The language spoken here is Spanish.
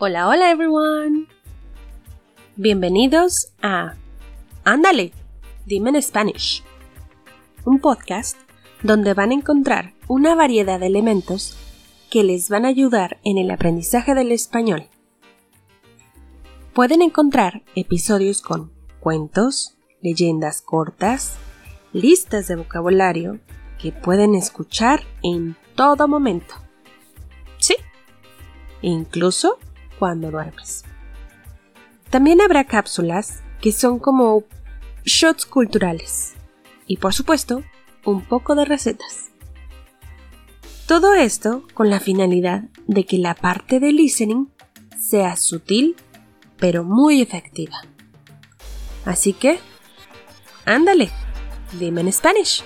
Hola, hola everyone. Bienvenidos a Ándale, dime en Spanish. Un podcast donde van a encontrar una variedad de elementos que les van a ayudar en el aprendizaje del español. Pueden encontrar episodios con cuentos, leyendas cortas, listas de vocabulario que pueden escuchar en todo momento. Sí, incluso cuando duermes. También habrá cápsulas que son como shots culturales y por supuesto un poco de recetas. Todo esto con la finalidad de que la parte de listening sea sutil pero muy efectiva. Así que, ándale, dime en Spanish.